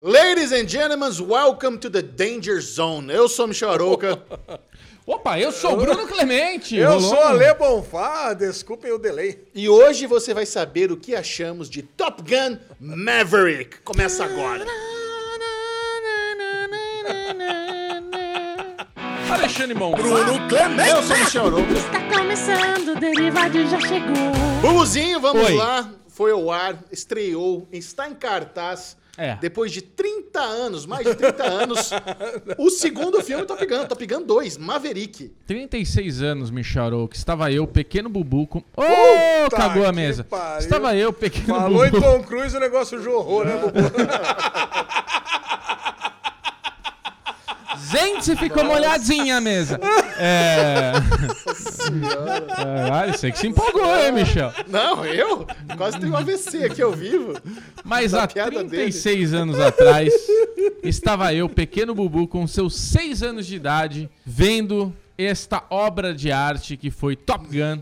Ladies and gentlemen, welcome to the Danger Zone. Eu sou Michel Arouca. Opa, eu sou o Bruno Clemente. Eu Rolou sou um- a Le Bonfá, desculpem o delay. e hoje você vai saber o que achamos de Top Gun Maverick. Começa agora. Alexandre Monfá. Bruno Clemente. Eu sou Michel Arouca. Está começando, o Derivado já chegou. Bubuzinho, vamos Oi. lá. Foi ao ar, estreou, está em cartaz. É. Depois de 30 anos, mais de 30 anos, o segundo filme Top Gun, Top Gun 2, Maverick. 36 anos, Michel que Estava eu, pequeno Bubu. Com... Ô, Puta cagou a mesa. pariu. Estava eu, pequeno Falou em Bubu. Tom Cruise, o negócio jorrou, né, Bubu? Gente, você ficou molhadinha a mesa. É. Caralho, você que se empolgou, hein, Michel? Não, eu? Quase tenho um AVC aqui ao vivo. Mas Da há piada 36 anos atrás, estava eu, pequeno Bubu, com seus 6 anos de idade, vendo esta obra de arte que foi Top Gun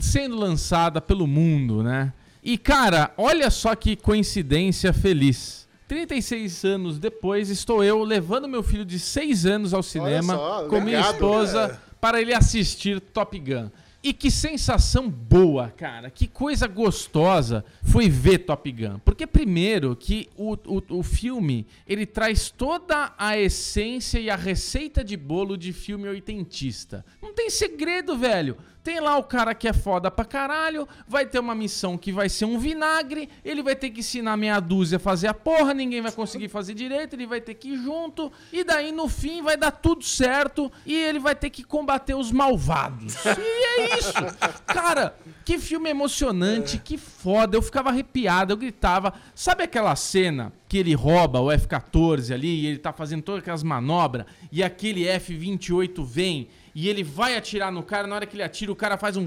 sendo lançada pelo mundo, né? E cara, olha só que coincidência feliz. 36 anos depois, estou eu levando meu filho de 6 anos ao cinema só, com minha legado, esposa para ele assistir Top Gun. E que sensação boa, cara. Que coisa gostosa foi ver Top Gun. Porque primeiro que o, o, o filme, ele traz toda a essência e a receita de bolo de filme oitentista. Não tem segredo, velho. Tem lá o cara que é foda pra caralho, vai ter uma missão que vai ser um vinagre, ele vai ter que ensinar meia dúzia a fazer a porra, ninguém vai conseguir fazer direito, ele vai ter que ir junto, e daí no fim vai dar tudo certo, e ele vai ter que combater os malvados. E é isso. Cara, que filme emocionante, que foda. Eu ficava arrepiado, eu gritava. Sabe aquela cena que ele rouba o F-14 ali, e ele tá fazendo todas aquelas manobras, e aquele F-28 vem e ele vai atirar no cara, na hora que ele atira, o cara faz um.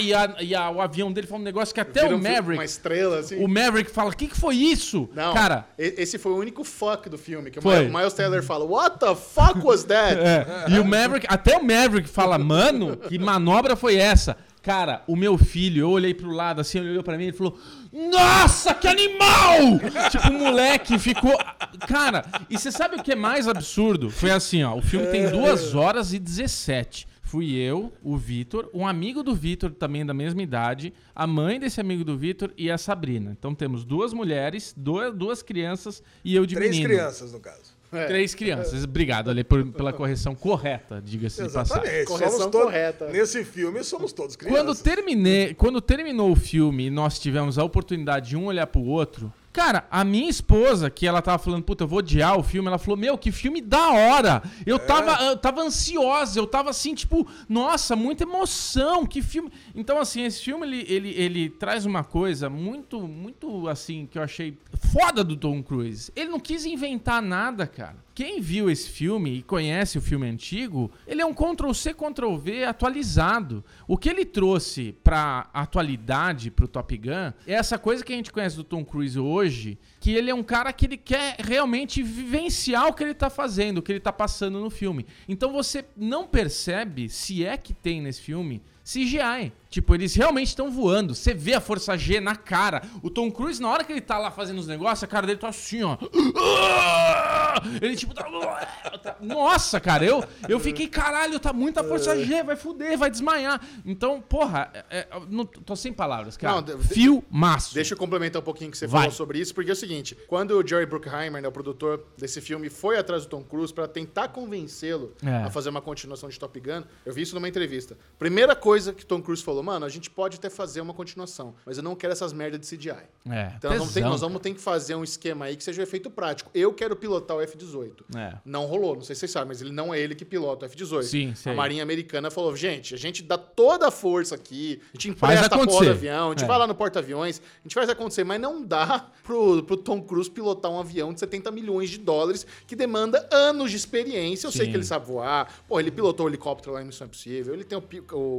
E, a- e a- o avião dele faz um negócio que até Vira o Maverick. Uma estrela, assim. O Maverick fala: O que, que foi isso? Não, Cara. esse foi o único fuck do filme. Que o Foi. O Miles Taylor fala, what the fuck was that? É, e o Maverick, até o Maverick fala, mano, que manobra foi essa? Cara, o meu filho, eu olhei pro lado assim, ele olhou pra mim e ele falou: Nossa, que animal! tipo, o moleque ficou. Cara, e você sabe o que é mais absurdo? Foi assim, ó. O filme tem 2 horas e 17. Fui eu, o Vitor, um amigo do Vitor também da mesma idade, a mãe desse amigo do Vitor e a Sabrina. Então temos duas mulheres, duas, duas crianças e eu de Três menino. crianças, no caso. É. Três crianças. Obrigado, Ale, por- pela correção correta, diga-se de passagem. Correção somos correta. Nesse filme, somos todos crianças. Quando, terminei, quando terminou o filme e nós tivemos a oportunidade de um olhar pro outro, cara, a minha esposa, que ela tava falando, puta, eu vou odiar o filme, ela falou, meu, que filme da hora! Eu, tava, eu tava ansiosa, eu tava assim, tipo, nossa, muita emoção, que filme. Então, assim, esse filme, ele, ele, ele traz uma coisa muito, muito, assim, que eu achei foda do Tom Cruise. Ele não quis inventar nada, cara. Quem viu esse filme e conhece o filme antigo, ele é um Ctrl-C, Ctrl-V atualizado. O que ele trouxe pra atualidade, pro Top Gun, é essa coisa que a gente conhece do Tom Cruise hoje, que ele é um cara que ele quer realmente vivenciar o que ele tá fazendo, o que ele tá passando no filme. Então você não percebe, se é que tem nesse filme, CGI. Tipo, eles realmente estão voando. Você vê a força G na cara. O Tom Cruise, na hora que ele tá lá fazendo os negócios, a cara dele tá assim, ó. Ele tipo tá. Nossa, cara, eu, eu fiquei, caralho, tá muita força G, vai fuder, vai desmaiar. Então, porra, é- é- não, tô sem palavras, cara. Não, Filmaço. Deixa eu complementar um pouquinho o que você Vai. falou sobre isso, porque é o seguinte: quando o Jerry Bruckheimer, né, o produtor desse filme, foi atrás do Tom Cruise pra tentar convencê-lo É. a fazer uma continuação de Top Gun, eu vi isso numa entrevista. Primeira coisa que Tom Cruise falou, mano, a gente pode até fazer uma continuação, mas eu não quero essas merdas de CGI. É, Então nós vamos, ter, tesão, nós vamos ter que fazer um esquema aí que seja um efeito prático. Eu quero pilotar o F-18. É. Não rolou, não sei se vocês sabem, mas ele não é ele que pilota o F-18. Sim, sei. A Marinha Americana falou, gente, a gente dá toda a força aqui, a gente empresta a porra do avião, a gente É. vai lá no porta-aviões, a gente faz acontecer, mas não dá pro, pro Tom Cruise pilotar um avião de 70 milhões de dólares que demanda anos de experiência. Eu sei Sim. que ele sabe voar, pô, ele pilotou o helicóptero lá em Missão Impossível, ele tem o,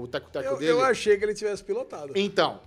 o teco-teco dele. eu achei que ele tivesse pilotado. Então,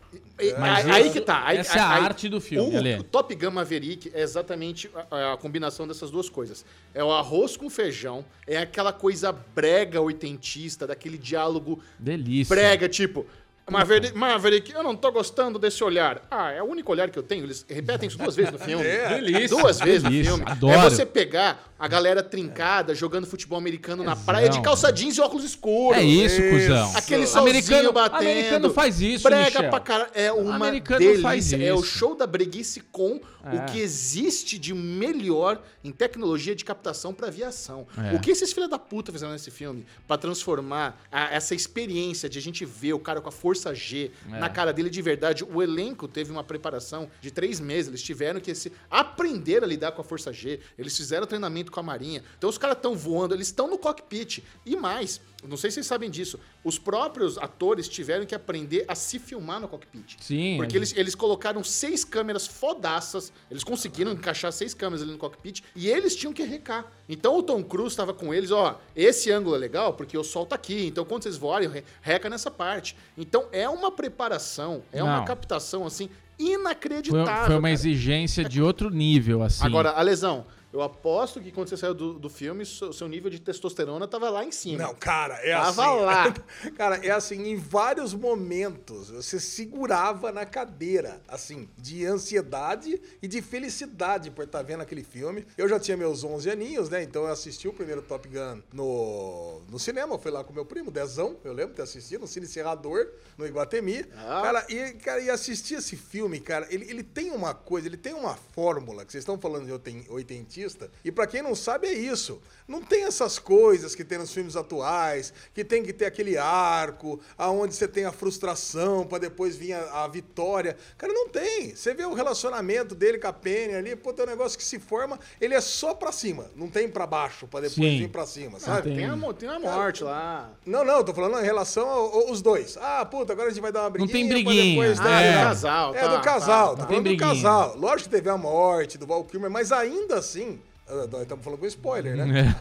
Mas aí, aí que tá. Aí, essa é a aí- arte do filme, O, o Top Gun Maverick é exatamente a, a combinação dessas duas coisas. É o arroz com feijão, é aquela coisa brega oitentista, daquele diálogo Delícia. brega, tipo... Maverick, Maverick, eu não tô gostando desse olhar. Ah, é o único olhar que eu tenho. Eles repetem isso duas vezes no filme. Delícia, Duas vezes no filme. adoro. É você pegar a galera trincada jogando futebol americano na praia de calça jeans e óculos escuros. É isso, Isso. cuzão. Aquele solzinho americano, batendo. americano faz isso, Brega Michel. pra caralho. É uma Americano delícia. faz É o isso. show da breguice com É. o que existe de melhor em tecnologia de captação pra aviação. É. O que esses filha da puta fizeram nesse filme pra transformar a- essa experiência de a gente ver o cara com a força G É. na cara dele de verdade. O elenco teve uma preparação de três meses. Eles tiveram que se aprender a lidar com a força G. Eles fizeram treinamento com a Marinha. Então os caras estão voando, eles estão no cockpit. E mais, não sei se vocês sabem disso, os próprios atores tiveram que aprender a se filmar no cockpit. Sim. Porque eles, eles colocaram seis câmeras fodaças, eles conseguiram encaixar seis câmeras ali no cockpit e eles tinham que recar. Então o Tom Cruise estava com eles, ó, esse ângulo é legal porque o sol tá aqui, então quando vocês voarem, re- reca nessa parte. Então é uma preparação, é uma Não. captação assim Foi, inacreditável. foi uma cara. exigência de outro nível, assim. Agora, a lesão, eu aposto que quando você saiu do, do filme, seu, seu nível de testosterona tava lá em cima. Não, cara, é tava assim. Lá. cara, é assim, em vários momentos você segurava na cadeira, assim, de ansiedade e de felicidade por estar vendo aquele filme. Eu já tinha meus 11 aninhos, né? Então eu assisti o primeiro Top Gun no, no cinema. Eu fui lá com meu primo, Dezão, eu lembro de ter assistido, no Cine Serrador, no Iguatemi. Ah. Cara, e, cara, e assistir esse filme, cara, ele, ele tem uma coisa, ele tem uma fórmula que vocês estão falando de 80 artista. E para quem não sabe, é isso. Não tem essas coisas que tem nos filmes atuais, que tem que ter aquele arco, aonde você tem a frustração para depois vir a, a, vitória. Cara, não tem. Você vê o relacionamento dele com a Penny ali, pô, tem um negócio que se forma, ele é só pra cima, não tem para baixo, para depois Sim. vir pra cima, ah, sabe? Tem. a, tem a morte lá. Não, não, tô falando em relação aos dois. Ah, puta, agora a gente vai dar uma briguinha. Não tem briguinha. Depois, ah, né? é. do casal. É, tá, do casal. Tá, tá. tá. Tô falando do casal. Lógico que teve a morte do Val Kilmer, mas ainda assim, ah, Nós estamos falando com spoiler, né?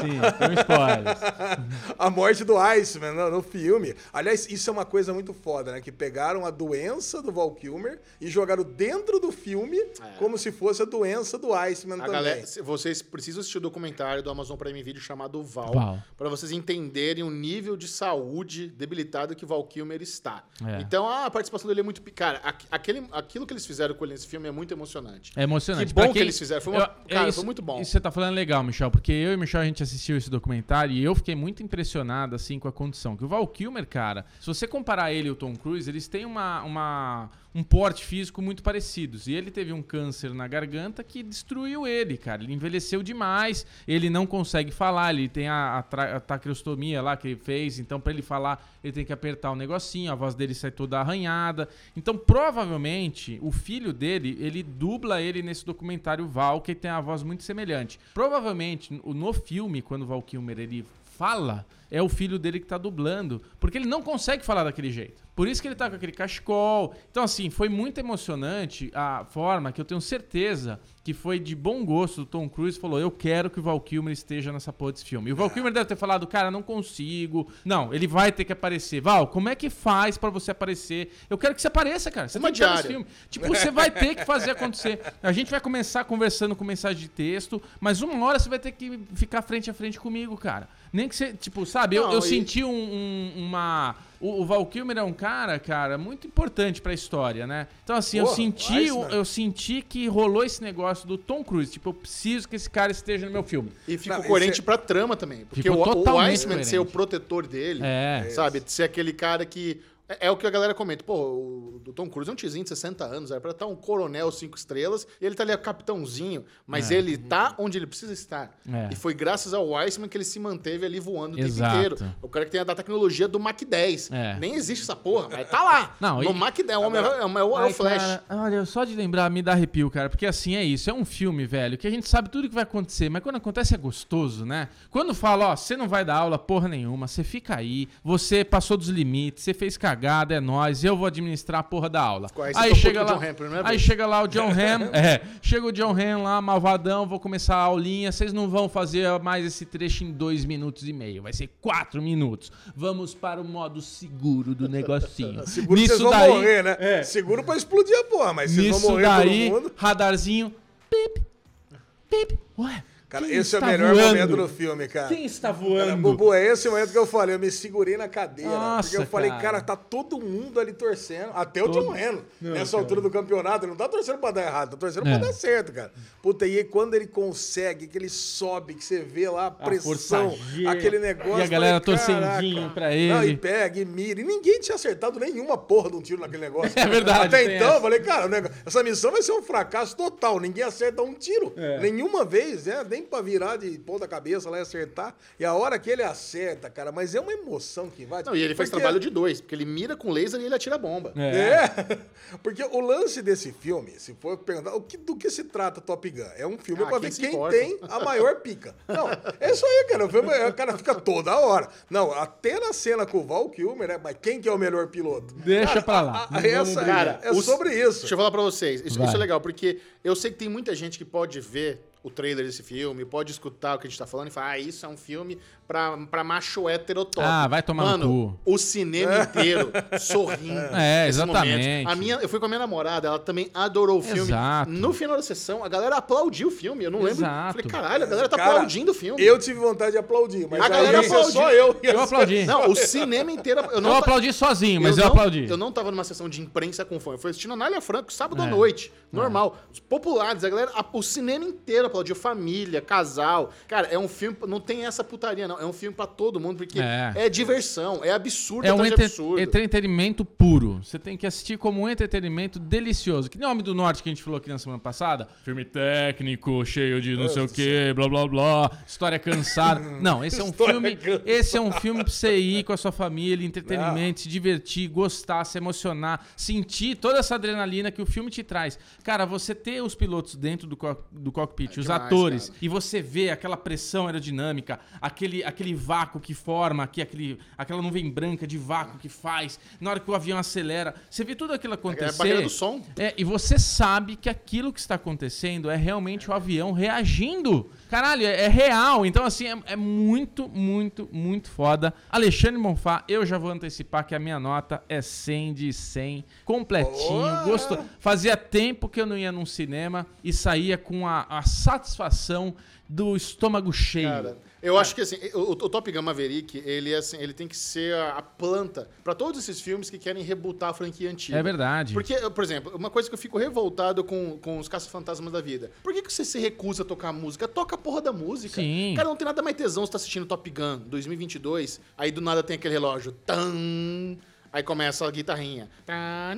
Sim, tem um spoiler. a morte do Iceman no, no filme. Aliás, isso é uma coisa muito foda, né? Que pegaram a doença do Val Kilmer e jogaram dentro do filme como se fosse a doença do Iceman A também. galera, vocês precisam assistir o documentário do Amazon Prime Video chamado Val, Val. para vocês entenderem o nível de saúde debilitado que Val Kilmer está. É. Então, ah, a participação dele é muito. Cara, aqu- aquele, aquilo que eles fizeram com ele nesse filme é muito emocionante. É emocionante. Que bom Pra que eles fizeram. Foi uma- cara, foi muito bom. Isso você tá falando legal, Michel, porque eu e o Michel a gente assistiu esse documentário e eu fiquei muito impressionado assim com a condição. Que o Val Kilmer, cara, se você comparar ele e o Tom Cruise, eles têm uma, uma- um porte físico muito parecidos. E ele teve um câncer na garganta que destruiu ele, cara. Ele envelheceu demais, ele não consegue falar, ele tem a, a, a traqueostomia lá que ele fez, então pra ele falar, ele tem que apertar o negocinho, a voz dele sai toda arranhada. Então, provavelmente, o filho dele, ele dubla ele nesse documentário Val, que tem a voz muito semelhante. Provavelmente, no filme, quando o Val Kilmer ele fala, é o filho dele que tá dublando, porque ele não consegue falar daquele jeito. Por isso que ele tá com aquele cachecol. Então, assim, foi muito emocionante a forma que eu tenho certeza que foi de bom gosto do Tom Cruise. Falou, eu quero que o Val Kilmer esteja nessa porra desse filme. E o Val Kilmer deve ter falado, cara, não consigo. Não, ele vai ter que aparecer. Val, como é que faz pra você aparecer? Eu quero que você apareça, cara. Você Uma tem que nesse diária. filme. Tipo, você vai ter que fazer acontecer. A gente vai começar conversando com mensagem de texto, mas uma hora você vai ter que ficar frente a frente comigo, cara. Nem que você, tipo, sabe, eu, Não, eu e- senti um- um- uma. O, o Val Kilmer é um cara, cara, muito importante pra história, né? Então, assim, eu Porra, senti, Iceman. eu senti que rolou esse negócio do Tom Cruise. Tipo, eu preciso que esse cara esteja no meu filme. E ficou Não, coerente esse- pra trama também. Porque o, o Iceman ser o coerente. protetor dele, É. sabe? De ser aquele cara que. É, é o que a galera comenta. Pô, o, o Tom Cruise é um tizinho de 60 anos, era pra estar um coronel cinco estrelas, e ele tá ali a capitãozinho, mas ele tá onde ele precisa estar. É. E foi graças ao Iceman que ele se manteve ali voando o Exato. tempo inteiro. O cara que tem a da tecnologia do Mach 10. É. Nem existe essa porra, mas tá lá. Não, no e- Mach 10, o homem é, é, o- é Flash. cara, olha, só de lembrar me dá arrepio, cara. Porque assim é isso. É um filme, velho, que a gente sabe tudo que vai acontecer, mas quando acontece é gostoso, né? Quando fala, ó, você não vai dar aula porra nenhuma, você fica aí, você passou dos limites, você fez cagada, é nóis, eu vou administrar a porra da aula. Aí chega lá, primeira aí chega lá o John Hamm, é, chega o John Hamm lá, malvadão, vou começar a aulinha, vocês não vão fazer mais esse trecho em dois minutos e meio, vai ser quatro minutos. Vamos para o modo seguro do negocinho. Seguro que vocês vão morrer, né? Seguro pra explodir a porra, mas vocês Nisso vão morrer daí, todo mundo. radarzinho. Pip. Pip. Ué. Cara, Quem esse é o melhor voando? momento do filme, cara. Quem está Cara, voando? Bubu, é esse o momento que eu falei, eu me segurei na cadeira. Nossa, porque eu falei, cara. cara. tá todo mundo ali torcendo. Até o Todo- John Lennon. Nessa altura do campeonato, ele não tá torcendo pra dar errado, tá torcendo É. pra dar certo, cara. Puta, e aí quando ele consegue, que ele sobe, que você vê lá a pressão, G. aquele negócio. E a galera falei, torcendinho pra ele. Não, e pega, e mira. E ninguém tinha acertado nenhuma porra de um tiro naquele negócio. É verdade, Até então, essa. eu falei, cara, o essa missão vai ser um fracasso total. Ninguém acerta um tiro. É. Nenhuma vez, né? Nem pra virar de ponta cabeça lá e acertar. E a hora que ele acerta, cara, mas é uma emoção que vai. Não, e ele faz Porque- trabalho de dois, porque ele mira com laser e ele atira bomba. É. É, porque o lance desse filme, se for perguntar, o que, do que se trata Top Gun? É um filme Ah, pra quem ver quem importa? tem a maior pica. Não, é isso aí, cara. O, filme, é- o cara fica toda hora. Não, até na cena com o Val Kilmer, né? Mas quem que é o melhor piloto? Deixa pra lá. a- a- essa, brigar. cara, é os- sobre isso. Deixa eu falar pra vocês. Isso, isso é legal, porque eu sei que tem muita gente que pode ver o trailer desse filme, pode escutar o que a gente tá falando e falar, ah, isso é um filme pra, pra macho hétero top. Ah, vai tomar no Mano, o cinema inteiro sorrindo. É, exatamente. momento. A minha, eu fui com a minha namorada, ela também adorou o filme. Exato. No final da sessão, a galera aplaudiu o filme. Eu não lembro. Exato. Falei, caralho, a galera tá Cara, aplaudindo o filme. Eu tive vontade de aplaudir, mas A aí galera ia ser só aplaudiu. eu. Eu aplaudi. Não, o cinema inteiro. Eu, não Eu aplaudi sozinho, mas eu, não, aplaudi. Eu não tava numa sessão de imprensa com fã. Eu fui assistindo Anália Franco sábado à É. noite. Normal. Os populares, a galera. a- o cinema inteiro aplaudiu. Família, casal. Cara, é um filme. Não tem essa putaria, não. É um filme pra todo mundo, porque É. é, diversão. É absurdo É um atrás de entre- absurdo. entretenimento puro. Você tem que assistir como um entretenimento delicioso. Que nem o Homem do Norte que a gente falou aqui na semana passada. Filme técnico, cheio de não sei o que, blá blá blá, história cansada. Não, esse é um História filme. cansada. Esse é um filme pra você ir com a sua família, entretenimento, se divertir, gostar, se emocionar, sentir toda essa adrenalina que o filme te traz. Cara, você ter os pilotos dentro do, co- do cockpit, os demais, atores, cara. e você vê aquela pressão aerodinâmica, aquele, aquele vácuo que forma aqui, aquele, aquela nuvem branca de vácuo que faz, na hora que o avião acelera, você vê tudo aquilo acontecer. É a barreira do som. É, e você sabe que aquilo que está acontecendo é realmente o avião reagindo. Caralho, é, é real. Então, assim, é, é muito, muito, muito foda. Alexandre Monfá, eu já vou antecipar que a minha nota é 100 de 100. Completinho. Boa! Gostou. Fazia tempo que eu não ia num cinema e saía com a, a satisfação do estômago cheio. Cara, eu acho que assim, o, o Top Gun Maverick, ele, é, assim, ele tem que ser a, a planta pra todos esses filmes que querem rebutar a franquia antiga. É verdade. Porque, por exemplo, uma coisa que eu fico revoltado com, com os caça-fantasmas da vida. Por que, que você se recusa a tocar música? Toca a porra da música. Sim. Cara, não tem nada mais tesão você tá assistindo Top Gun 2022, aí do nada tem aquele relógio. Tan, aí começa a guitarrinha. Tá.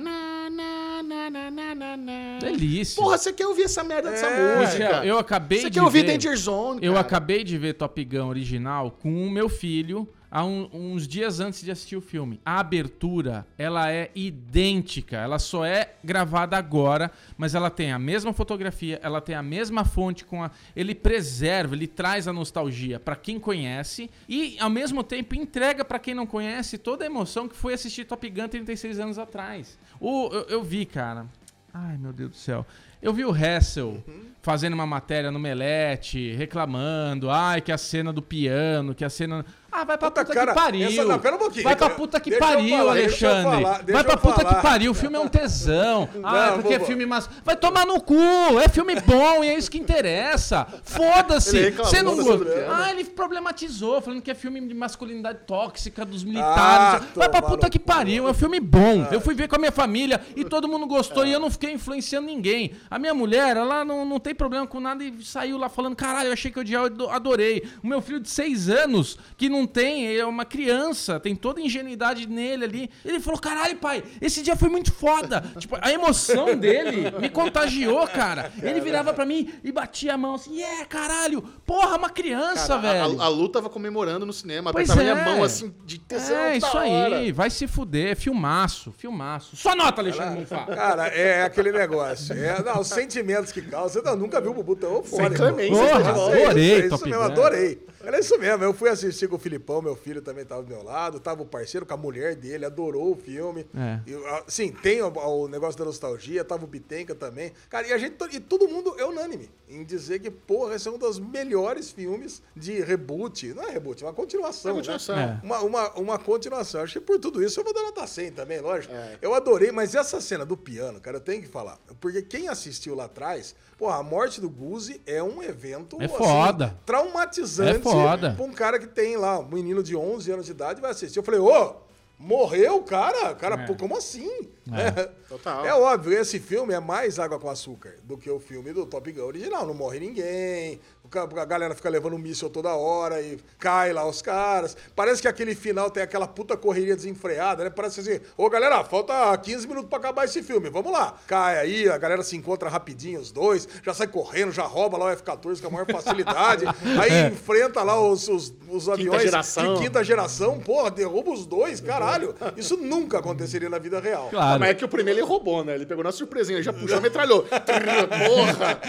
Delícia. Porra, você quer ouvir essa merda dessa É, música? Eu acabei Você de quer ouvir ver- Danger Zone, Eu cara. acabei de ver Top Gun original com o meu filho há um- uns dias antes de assistir o filme. A abertura, ela é idêntica. Ela só é gravada agora, mas ela tem a mesma fotografia, ela tem a mesma fonte com a ele preserva, ele traz a nostalgia pra quem conhece e ao mesmo tempo entrega pra quem não conhece toda a emoção que foi assistir Top Gun 36 anos atrás. O, eu, eu vi, cara. Ai, meu Deus do céu. Eu vi o Hessel fazendo uma matéria no Melete, reclamando, ai, que a cena do piano, que a cena. Ah, vai pra Puta, puta, cara, que pariu. essa- não, pera um pouquinho. Vai pra puta que Deixa pariu, falar, Alexandre. falar, deixa vai pra puta que pariu. O filme é um tesão. ah, Não, porque é filme mas Vai tomar no cu. É filme bom e é isso que interessa. Foda-se. Você não gosta. Ah, ele problematizou, falando que é filme de masculinidade tóxica dos militares. Ah, vai pra puta que pariu. É um filme bom. Eu fui ver com a minha família e todo mundo gostou e eu não fiquei influenciando ninguém. A minha mulher, ela não, não tem problema com nada e saiu lá falando: caralho, eu achei que eu odiava, eu adorei. O meu filho de seis anos, que não tem, é uma criança, tem toda a ingenuidade nele ali. Ele falou: caralho, pai, esse dia foi muito foda. tipo, a emoção dele me contagiou, cara. Ele virava pra mim e batia a mão assim: yeah, caralho, porra, uma criança, Cara, a- velho. A, a Lu tava comemorando no cinema, Pois apertava é. minha mão assim, de tesão. É, isso hora. aí, vai se fuder, filmaço, filmaço. Só nota, Alexandre Monfá. Cara, é aquele negócio. É, não, os sentimentos que. Você não, nunca viu o Bubu tão eufórico. Sem clemência, Porra, É isso, adorei é isso Top mesmo, Gun. adorei. Era isso mesmo, eu fui assistir com o Filipão, meu filho, também tava do meu lado. Tava o parceiro com a mulher dele, adorou o filme. É. E, ah, sim, tem o, o negócio da nostalgia, tava o Bitenca também. Cara, e a gente. E todo mundo é unânime em dizer que, porra, esse é um dos melhores filmes de reboot. Não é reboot, é uma continuação. É uma continuação. Né? É. Uma, uma, uma continuação. Acho que por tudo isso eu vou dar nota 100 também, lógico. É. Eu adorei, mas essa cena do piano, cara, eu tenho que falar. Porque quem assistiu lá atrás, porra, a morte do Guzi é um evento É foda. traumatizante É foda. pra um cara que tem lá, um menino de 11 anos de idade, vai assistir. Eu falei, ô, morreu o cara? Cara, É. pô, como assim? É. É. Total. É óbvio, esse filme é mais água com açúcar do que o filme do Top Gun original. Não morre ninguém, a galera fica levando um míssil toda hora e cai lá os caras. Parece que aquele final tem aquela puta correria desenfreada, né? Parece assim, ô galera, falta 15 minutos pra acabar esse filme, vamos lá. Cai aí, a galera se encontra rapidinho, os dois, já sai correndo, já rouba lá o F-14 com a maior facilidade. aí enfrenta lá os, os, os aviões geração. de quinta geração, porra, derruba os dois, caralho. Isso nunca aconteceria na vida real. Claro. Mas é que o primeiro ele roubou, né? Ele pegou na surpresinha, ele já puxou metralhou. Porra!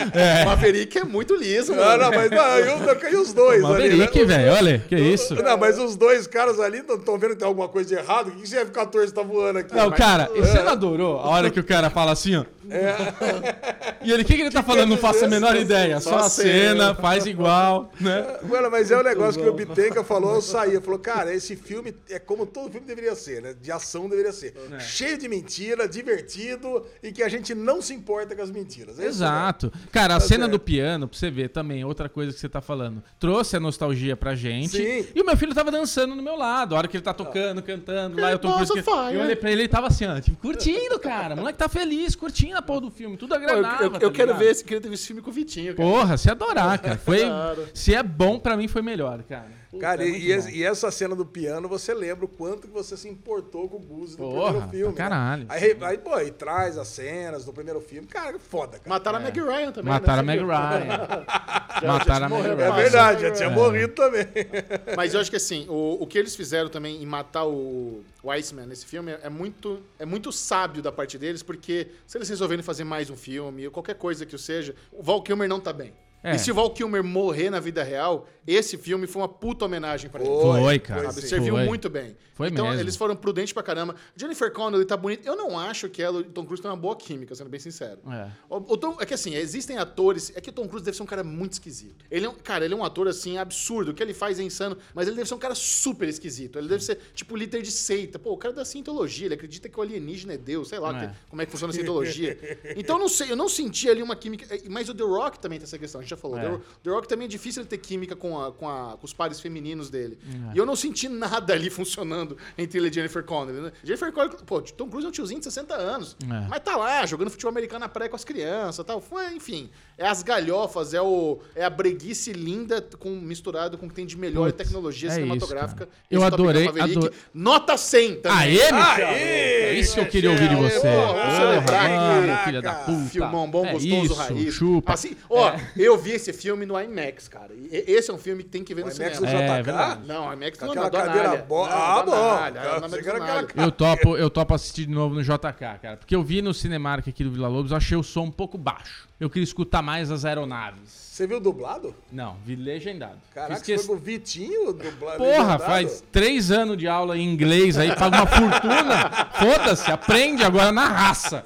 O Maverick é muito liso, mano. não, mas não, e, o- e os dois ali, Maverick, né? velho, olha, que isso. Não, mas os dois caras ali estão vendo que tem alguma coisa de errado. O que esse F-14 tá voando aqui? Não, Mas- cara, você não adorou a hora que o cara fala assim, ó? E ele, o que, que ele tá falando? Não faço a menor ideia. Só Só a cena, cena. faz igual, né? Mano, mas é o negócio que o Bitenca falou, eu saía. Falou, cara, esse filme é como todo filme deveria ser, né? De ação deveria ser. Cheio de mentira, divertido e que a gente não se importa com as mentiras. É isso, né? Exato. Cara, a Tá cena certo. do piano, pra você ver também, outra coisa que você tá falando, trouxe a nostalgia pra gente. Sim. E o meu filho tava dançando no meu lado. A hora que ele tá tocando, cantando, lá eu tô of Fire. Eu olhei pra ele e ele tava assim, ó, tipo, curtindo, cara. O moleque tá feliz, curtindo a porra do filme. Tudo Pô, eu, agradável. eu- tá eu quero ver esse, queria ter visto esse filme com o Vitinho, cara. Porra, se adorar, cara. Foi. Claro. Se é bom, pra mim foi melhor, cara. Puta, Cara, é e, e e essa cena do piano, você lembra o quanto que você se importou com o Guzi no primeiro filme. pra caralho. Né? Aí, aí, pô, aí traz as cenas do primeiro filme. Cara, foda, cara. Mataram a Meg Ryan também, Mataram a né? Meg Você viu? Ryan. Já- Mataram já a Meg É Ryan. passa, verdade, já Meg tinha Ryan. morrido também. Mas eu acho que assim, o, o que eles fizeram também em matar o, o Iceman nesse filme é muito, é muito sábio da parte deles, porque se eles resolverem fazer mais um filme, ou qualquer coisa que o seja, o Val Kilmer não tá bem. É. E se o Val Kilmer morrer na vida real, esse filme foi uma puta homenagem pra ele. Foi, cara. Sim. Serviu Foi. muito bem. Foi então, mesmo. eles foram prudentes pra caramba. Jennifer Connelly tá bonita. Eu não acho que ela e o Tom Cruise têm uma boa química, sendo bem sincero. É. O, o Tom, é que assim, existem atores. É que o Tom Cruise deve ser um cara muito esquisito. Ele é um, cara, ele é um ator assim, absurdo. O que ele faz é insano, mas ele deve ser um cara super esquisito. Ele deve ser, tipo, líder de seita. Pô, o cara da cientologia, ele acredita que o alienígena é Deus, sei lá É. que- como é que funciona a cientologia. então, eu não sei, eu não senti ali uma química. Mas o The Rock também tem essa questão, a gente já falou. É. The, Ro- The Rock também é difícil ele ter química com, a- com, a- com os pares femininos dele. É. E eu não senti nada ali funcionando entre ele e Jennifer Connelly. Né? Jennifer Connelly, pô, Tom Cruise é um tiozinho de 60 anos. É. Mas tá lá, jogando futebol americano na praia com as crianças tal. Foi, enfim, é as galhofas, é, o, é a breguice linda com, misturado com o que tem de melhor Putz, tecnologia é cinematográfica. isso. Eu adorei, Maverick. ador- Nota 100 também. Aê, Michel! Aê, isso que eu queria ouvir de você. Porra, vamos celebrar aqui. filha da puta. Filmão bom, É gostoso, isso, raiz. chupa. Assim, ó, eu vi esse filme no IMAX, cara. E esse é um filme que tem que ver no IMAX cinema. do É, JK? verdade. Não, IMAX não, aquela na cadeira Donália. boa. Não, Ah, bom. Eu na pensei que era Donália. aquela Eu topo, eu topo assistir de novo no JK, cara. Porque eu vi no Cinemark aqui do Vila Lobos, eu achei o som um pouco baixo. Eu queria escutar mais as aeronaves. Você viu dublado? Não, vi legendado. Caraca, que- foi com o Vitinho dublado? Porra, legendado? faz três anos de aula em inglês aí, paga uma fortuna. Foda-se, aprende agora na raça.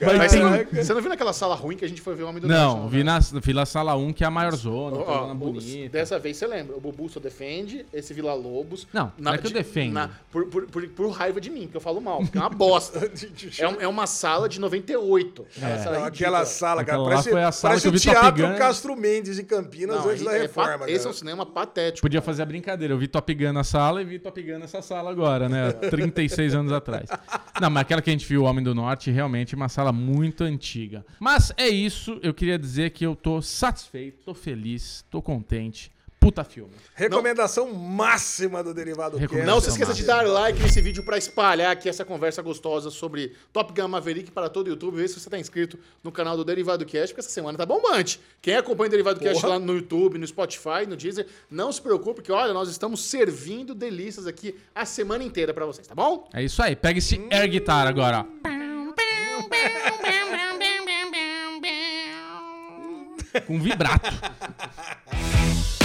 Mas Mas tem- você, não, viu naquela sala ruim que a gente foi ver o Homem do? Não, vi na, vi na sala 1, que é a maior zona, zona ó, bonita. Dessa vez você lembra, o Bubu só defende esse Vila Lobos. Não, não é que eu de- defendo. por, por, por, por raiva de mim, porque eu falo mal, porque é uma bosta. é, um- é uma sala de 98. Aquela sala Não, ridícula. aquela sala, cara, Aquela lá parece, foi a sala parece que eu o vi Top Teatro Gun. Castro Mendes de Campinas Não, antes da aí é reforma. esse é cara. um cinema patético. Podia fazer a brincadeira. Eu vi Top Gun na sala e vi Top Gun nessa sala agora, né? 36 anos atrás. Não, mas aquela que a gente viu, o Homem do Norte, realmente é uma sala muito antiga. Mas é isso. Eu queria dizer que eu tô satisfeito, tô feliz, tô contente. Puta filme. Recomendação máxima do Derivado Cast. Não se esqueça de dar like nesse vídeo pra espalhar aqui essa conversa gostosa sobre Top Gun Maverick para todo o YouTube. Vê se você tá inscrito no canal do Derivado Cast, porque essa semana tá bombante. Quem acompanha o Derivado Cast Porra. lá no YouTube, no Spotify, no Deezer, não se preocupe, porque olha, nós estamos servindo delícias aqui a semana inteira pra vocês, tá bom? É isso aí. Pega esse air guitar agora, ó. Com vibrato.